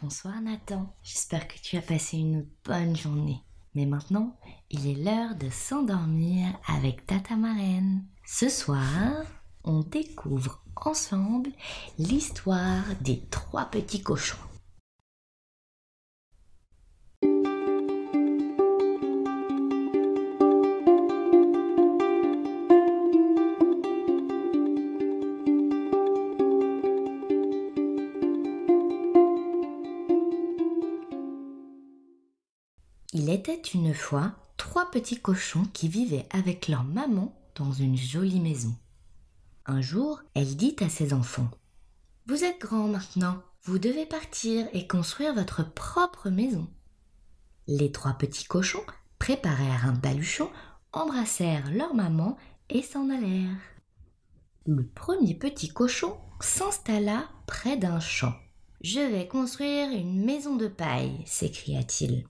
Bonsoir Nathan, j'espère que tu as passé une bonne journée. Mais maintenant, il est l'heure de s'endormir avec Tata Marraine. Ce soir, on découvre ensemble l'histoire des trois petits cochons. Était une fois trois petits cochons qui vivaient avec leur maman dans une jolie maison. Un jour, elle dit à ses enfants Vous êtes grands maintenant, vous devez partir et construire votre propre maison. Les trois petits cochons préparèrent un baluchon, embrassèrent leur maman et s'en allèrent. Le premier petit cochon s'installa près d'un champ. Je vais construire une maison de paille, s'écria-t-il.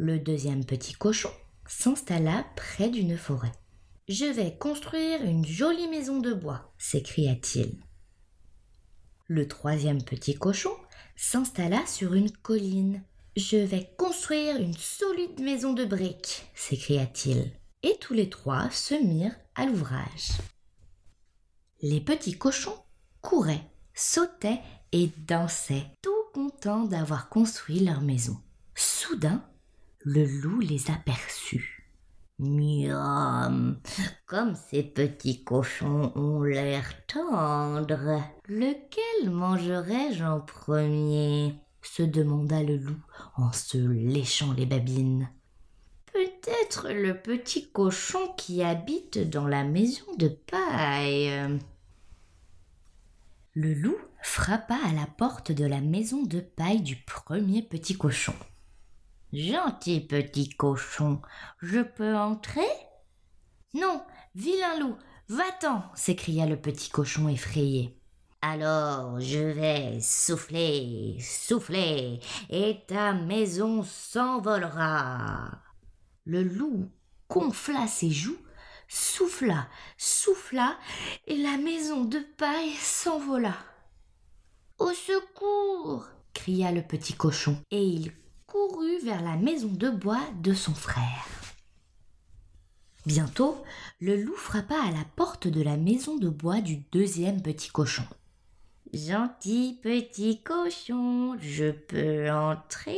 Le deuxième petit cochon s'installa près d'une forêt. Je vais construire une jolie maison de bois, s'écria-t-il. Le troisième petit cochon s'installa sur une colline. Je vais construire une solide maison de briques, s'écria-t-il. Et tous les trois se mirent à l'ouvrage. Les petits cochons couraient, sautaient et dansaient, tout contents d'avoir construit leur maison. Soudain, le loup les aperçut. Miam, comme ces petits cochons ont l'air tendres. Lequel mangerai-je en premier? se demanda le loup en se léchant les babines. Peut-être le petit cochon qui habite dans la maison de paille. Le loup frappa à la porte de la maison de paille du premier petit cochon. Gentil petit cochon, je peux entrer? Non, vilain loup, va-t'en s'écria le petit cochon effrayé. Alors je vais souffler, souffler, et ta maison s'envolera. Le loup gonfla ses joues, souffla, souffla, et la maison de paille s'envola. Au secours cria le petit cochon, et il courut vers la maison de bois de son frère. Bientôt, le loup frappa à la porte de la maison de bois du deuxième petit cochon. Gentil petit cochon, je peux entrer?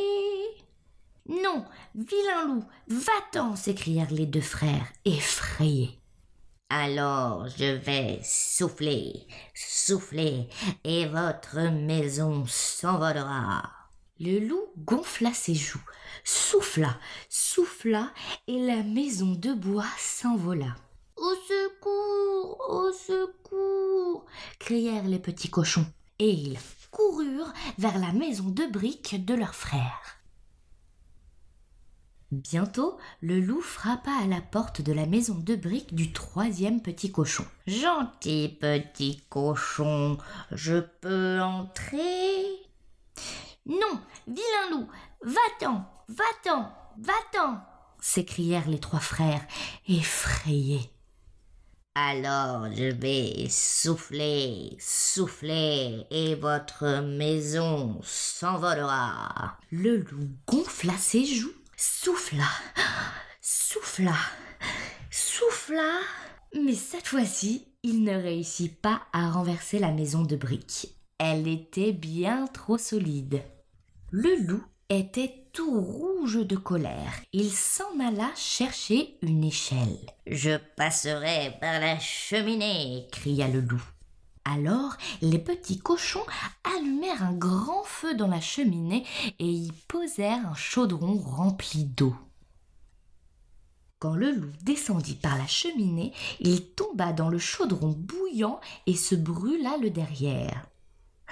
Non, vilain loup, va-t'en s'écrièrent les deux frères, effrayés. Alors je vais souffler, souffler, et votre maison s'envolera. Le loup gonfla ses joues, souffla, souffla, et la maison de bois s'envola. Au secours, au secours crièrent les petits cochons, et ils coururent vers la maison de briques de leur frère. Bientôt, le loup frappa à la porte de la maison de briques du troisième petit cochon. Gentil petit cochon, je peux entrer non, vilain loup, va-t'en, va-t'en, va-t'en s'écrièrent les trois frères, effrayés. Alors je vais souffler, souffler, et votre maison s'envolera. Le loup gonfla ses joues, souffla, souffla, souffla, mais cette fois-ci, il ne réussit pas à renverser la maison de briques. Elle était bien trop solide. Le loup était tout rouge de colère. Il s'en alla chercher une échelle. Je passerai par la cheminée, cria le loup. Alors les petits cochons allumèrent un grand feu dans la cheminée et y posèrent un chaudron rempli d'eau. Quand le loup descendit par la cheminée, il tomba dans le chaudron bouillant et se brûla le derrière.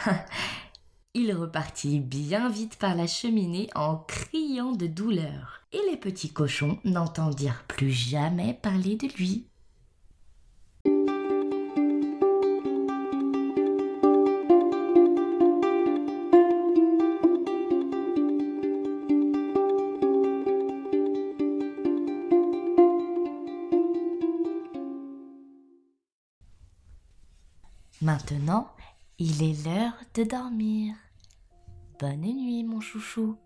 Il repartit bien vite par la cheminée en criant de douleur, et les petits cochons n'entendirent plus jamais parler de lui. Maintenant, il est l'heure de dormir. Bonne nuit, mon chouchou.